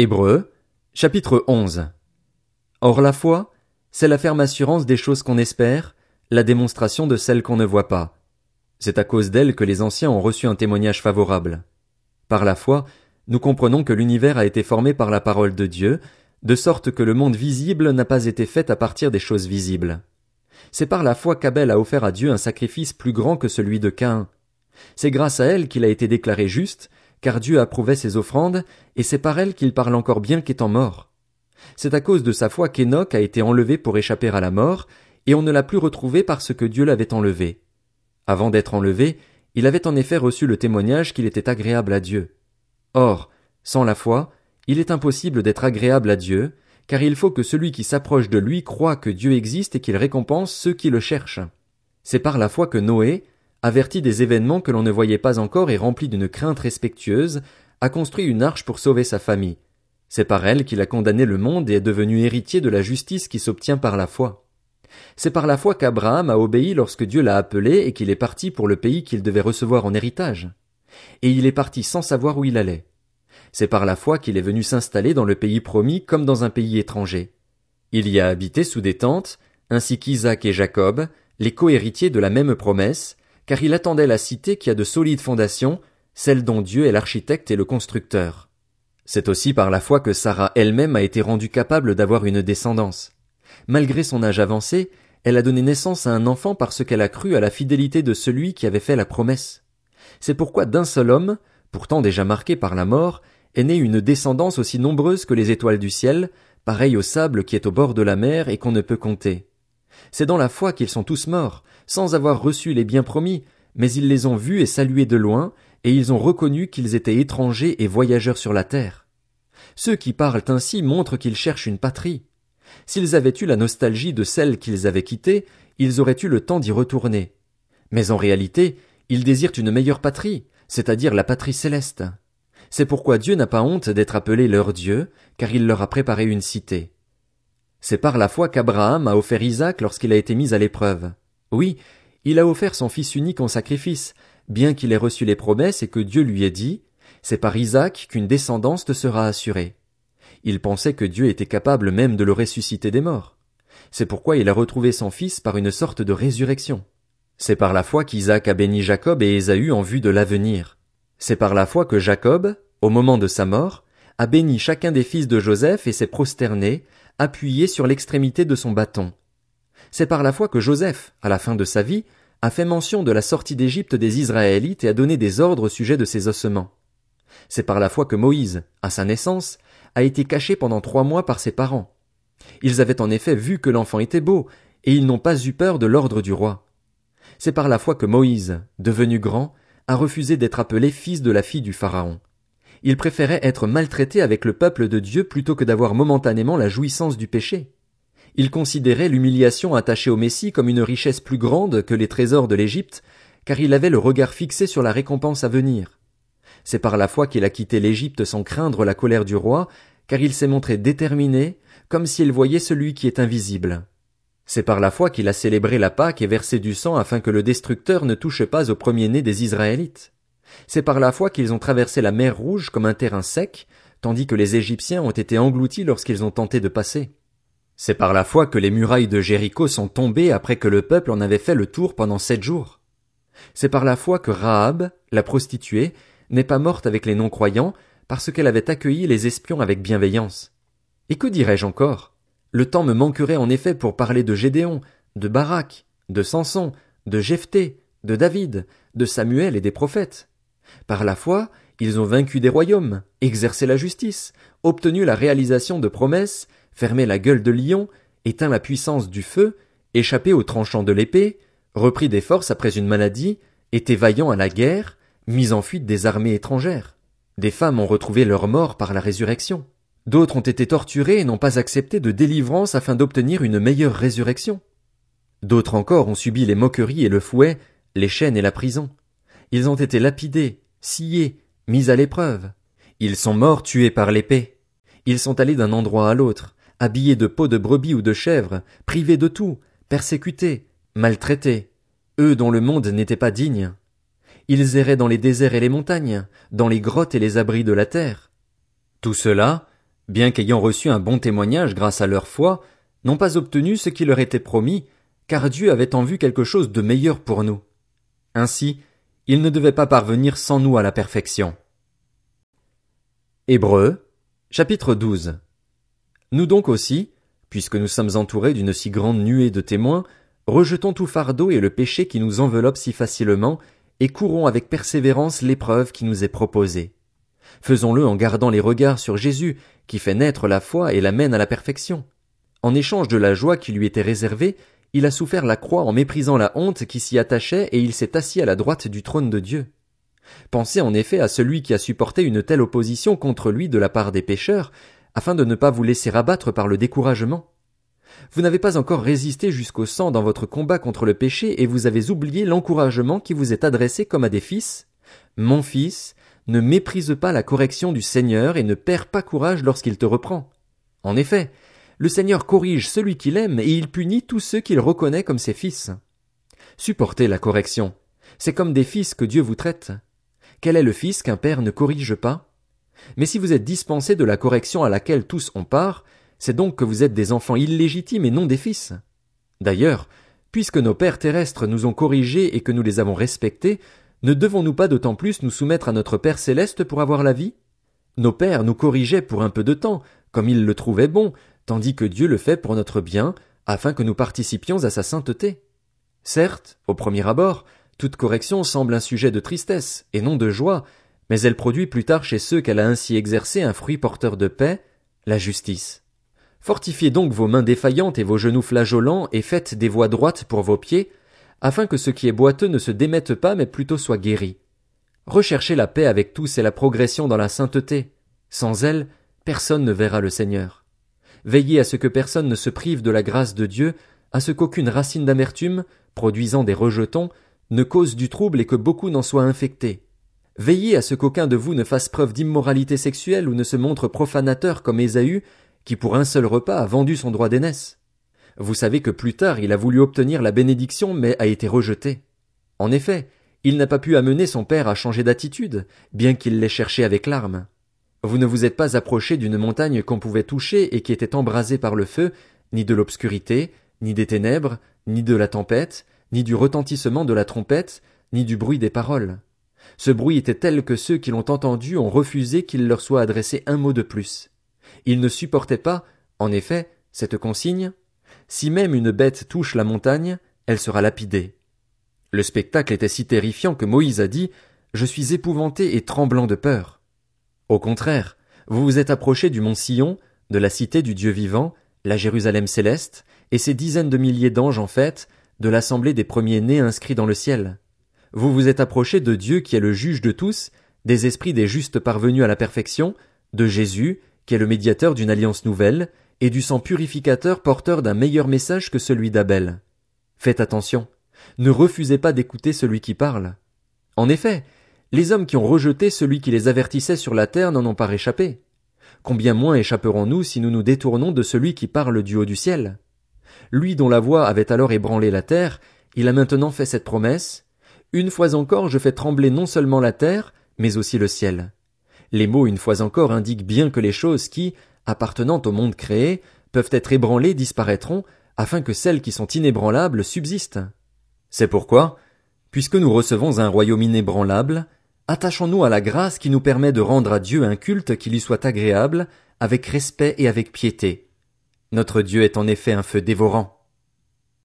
Hébreux, chapitre 11. Or la foi, c'est la ferme assurance des choses qu'on espère, la démonstration de celles qu'on ne voit pas. C'est à cause d'elle que les anciens ont reçu un témoignage favorable. Par la foi, nous comprenons que l'univers a été formé par la parole de Dieu, de sorte que le monde visible n'a pas été fait à partir des choses visibles. C'est par la foi qu'Abel a offert à Dieu un sacrifice plus grand que celui de Caïn. C'est grâce à elle qu'il a été déclaré juste, car Dieu approuvait ses offrandes, et c'est par elle qu'il parle encore bien qu'étant mort. C'est à cause de sa foi qu'Enoch a été enlevé pour échapper à la mort, et on ne l'a plus retrouvé parce que Dieu l'avait enlevé. Avant d'être enlevé, il avait en effet reçu le témoignage qu'il était agréable à Dieu. Or, sans la foi, il est impossible d'être agréable à Dieu, car il faut que celui qui s'approche de lui croit que Dieu existe et qu'il récompense ceux qui le cherchent. C'est par la foi que Noé, averti des événements que l'on ne voyait pas encore et rempli d'une crainte respectueuse, a construit une arche pour sauver sa famille. C'est par elle qu'il a condamné le monde et est devenu héritier de la justice qui s'obtient par la foi. C'est par la foi qu'Abraham a obéi lorsque Dieu l'a appelé et qu'il est parti pour le pays qu'il devait recevoir en héritage. Et il est parti sans savoir où il allait. C'est par la foi qu'il est venu s'installer dans le pays promis comme dans un pays étranger. Il y a habité sous des tentes, ainsi qu'Isaac et Jacob, les cohéritiers de la même promesse, car il attendait la cité qui a de solides fondations, celle dont Dieu est l'architecte et le constructeur. C'est aussi par la foi que Sarah elle-même a été rendue capable d'avoir une descendance. Malgré son âge avancé, elle a donné naissance à un enfant parce qu'elle a cru à la fidélité de celui qui avait fait la promesse. C'est pourquoi d'un seul homme, pourtant déjà marqué par la mort, est née une descendance aussi nombreuse que les étoiles du ciel, pareille au sable qui est au bord de la mer et qu'on ne peut compter. C'est dans la foi qu'ils sont tous morts, sans avoir reçu les biens promis, mais ils les ont vus et salués de loin, et ils ont reconnu qu'ils étaient étrangers et voyageurs sur la terre. Ceux qui parlent ainsi montrent qu'ils cherchent une patrie. S'ils avaient eu la nostalgie de celle qu'ils avaient quittée, ils auraient eu le temps d'y retourner. Mais en réalité, ils désirent une meilleure patrie, c'est-à-dire la patrie céleste. C'est pourquoi Dieu n'a pas honte d'être appelé leur Dieu, car il leur a préparé une cité. C'est par la foi qu'Abraham a offert Isaac lorsqu'il a été mis à l'épreuve. Oui, il a offert son fils unique en sacrifice, bien qu'il ait reçu les promesses et que Dieu lui ait dit, c'est par Isaac qu'une descendance te sera assurée. Il pensait que Dieu était capable même de le ressusciter des morts. C'est pourquoi il a retrouvé son fils par une sorte de résurrection. C'est par la foi qu'Isaac a béni Jacob et Ésaü en vue de l'avenir. C'est par la foi que Jacob, au moment de sa mort, a béni chacun des fils de Joseph et s'est prosterné, appuyé sur l'extrémité de son bâton. C'est par la foi que Joseph, à la fin de sa vie, a fait mention de la sortie d'Égypte des Israélites et a donné des ordres au sujet de ses ossements. C'est par la foi que Moïse, à sa naissance, a été caché pendant trois mois par ses parents. Ils avaient en effet vu que l'enfant était beau, et ils n'ont pas eu peur de l'ordre du roi. C'est par la foi que Moïse, devenu grand, a refusé d'être appelé fils de la fille du Pharaon. Il préférait être maltraité avec le peuple de Dieu plutôt que d'avoir momentanément la jouissance du péché. Il considérait l'humiliation attachée au Messie comme une richesse plus grande que les trésors de l'Égypte, car il avait le regard fixé sur la récompense à venir. C'est par la foi qu'il a quitté l'Égypte sans craindre la colère du roi, car il s'est montré déterminé, comme s'il voyait celui qui est invisible. C'est par la foi qu'il a célébré la Pâque et versé du sang afin que le destructeur ne touche pas au premier-né des Israélites. C'est par la foi qu'ils ont traversé la mer Rouge comme un terrain sec, tandis que les Égyptiens ont été engloutis lorsqu'ils ont tenté de passer. C'est par la foi que les murailles de Jéricho sont tombées après que le peuple en avait fait le tour pendant sept jours. C'est par la foi que Rahab, la prostituée, n'est pas morte avec les non-croyants parce qu'elle avait accueilli les espions avec bienveillance. Et que dirais-je encore? Le temps me manquerait en effet pour parler de Gédéon, de Barak, de Samson, de Jephthé, de David, de Samuel et des prophètes. Par la foi, ils ont vaincu des royaumes, exercé la justice, obtenu la réalisation de promesses, fermé la gueule de lion, éteint la puissance du feu, échappé aux tranchants de l'épée, repris des forces après une maladie, été vaillant à la guerre, mis en fuite des armées étrangères. Des femmes ont retrouvé leur mort par la résurrection. D'autres ont été torturées et n'ont pas accepté de délivrance afin d'obtenir une meilleure résurrection. D'autres encore ont subi les moqueries et le fouet, les chaînes et la prison. Ils ont été lapidés, sciés, mis à l'épreuve. Ils sont morts tués par l'épée. Ils sont allés d'un endroit à l'autre, habillés de peaux de brebis ou de chèvres, privés de tout, persécutés, maltraités, eux dont le monde n'était pas digne. Ils erraient dans les déserts et les montagnes, dans les grottes et les abris de la terre. Tout cela, bien qu'ayant reçu un bon témoignage grâce à leur foi, n'ont pas obtenu ce qui leur était promis, car Dieu avait en vue quelque chose de meilleur pour nous. Ainsi, ils ne devaient pas parvenir sans nous à la perfection. Hébreux, chapitre 12. Nous donc aussi, puisque nous sommes entourés d'une si grande nuée de témoins, rejetons tout fardeau et le péché qui nous enveloppe si facilement, et courons avec persévérance l'épreuve qui nous est proposée. Faisons-le en gardant les regards sur Jésus, qui fait naître la foi et l'amène à la perfection. En échange de la joie qui lui était réservée, il a souffert la croix en méprisant la honte qui s'y attachait et il s'est assis à la droite du trône de Dieu. Pensez en effet à celui qui a supporté une telle opposition contre lui de la part des pécheurs, afin de ne pas vous laisser abattre par le découragement. Vous n'avez pas encore résisté jusqu'au sang dans votre combat contre le péché et vous avez oublié l'encouragement qui vous est adressé comme à des fils. Mon fils, ne méprise pas la correction du Seigneur et ne perds pas courage lorsqu'il te reprend. En effet, le Seigneur corrige celui qu'il aime et il punit tous ceux qu'il reconnaît comme ses fils. Supportez la correction. C'est comme des fils que Dieu vous traite. Quel est le fils qu'un père ne corrige pas? Mais si vous êtes dispensés de la correction à laquelle tous ont part, c'est donc que vous êtes des enfants illégitimes et non des fils. D'ailleurs, puisque nos pères terrestres nous ont corrigés et que nous les avons respectés, ne devons-nous pas d'autant plus nous soumettre à notre Père céleste pour avoir la vie? Nos pères nous corrigeaient pour un peu de temps, comme ils le trouvaient bon, tandis que Dieu le fait pour notre bien, afin que nous participions à sa sainteté. Certes, au premier abord, toute correction semble un sujet de tristesse, et non de joie, mais elle produit plus tard chez ceux qu'elle a ainsi exercé un fruit porteur de paix, la justice. Fortifiez donc vos mains défaillantes et vos genoux flageolants, et faites des voies droites pour vos pieds, afin que ce qui est boiteux ne se démette pas, mais plutôt soit guéri. Recherchez la paix avec tous et la progression dans la sainteté. Sans elle, personne ne verra le Seigneur. Veillez à ce que personne ne se prive de la grâce de Dieu, à ce qu'aucune racine d'amertume, produisant des rejetons, ne cause du trouble et que beaucoup n'en soient infectés. Veillez à ce qu'aucun de vous ne fasse preuve d'immoralité sexuelle ou ne se montre profanateur comme Ésaü, qui pour un seul repas a vendu son droit d'aînesse. Vous savez que plus tard il a voulu obtenir la bénédiction mais a été rejeté. En effet, il n'a pas pu amener son père à changer d'attitude, bien qu'il l'ait cherché avec larmes. Vous ne vous êtes pas approché d'une montagne qu'on pouvait toucher et qui était embrasée par le feu, ni de l'obscurité, ni des ténèbres, ni de la tempête, ni du retentissement de la trompette, ni du bruit des paroles. Ce bruit était tel que ceux qui l'ont entendu ont refusé qu'il leur soit adressé un mot de plus. Ils ne supportaient pas, en effet, cette consigne. Si même une bête touche la montagne, elle sera lapidée. Le spectacle était si terrifiant que Moïse a dit, Je suis épouvanté et tremblant de peur. Au contraire, vous vous êtes approché du mont Sion, de la cité du Dieu vivant, la Jérusalem céleste, et ces dizaines de milliers d'anges en fait, de l'assemblée des premiers-nés inscrits dans le ciel. Vous vous êtes approché de Dieu qui est le juge de tous, des esprits des justes parvenus à la perfection, de Jésus, qui est le médiateur d'une alliance nouvelle, et du sang purificateur porteur d'un meilleur message que celui d'Abel. Faites attention. Ne refusez pas d'écouter celui qui parle. En effet, les hommes qui ont rejeté celui qui les avertissait sur la terre n'en ont pas réchappé. Combien moins échapperons-nous si nous nous détournons de celui qui parle du haut du ciel? Lui dont la voix avait alors ébranlé la terre, il a maintenant fait cette promesse. Une fois encore je fais trembler non seulement la terre, mais aussi le ciel. Les mots une fois encore indiquent bien que les choses qui, appartenant au monde créé, peuvent être ébranlées disparaîtront, afin que celles qui sont inébranlables subsistent. C'est pourquoi, puisque nous recevons un royaume inébranlable, attachons-nous à la grâce qui nous permet de rendre à Dieu un culte qui lui soit agréable, avec respect et avec piété, notre Dieu est en effet un feu dévorant.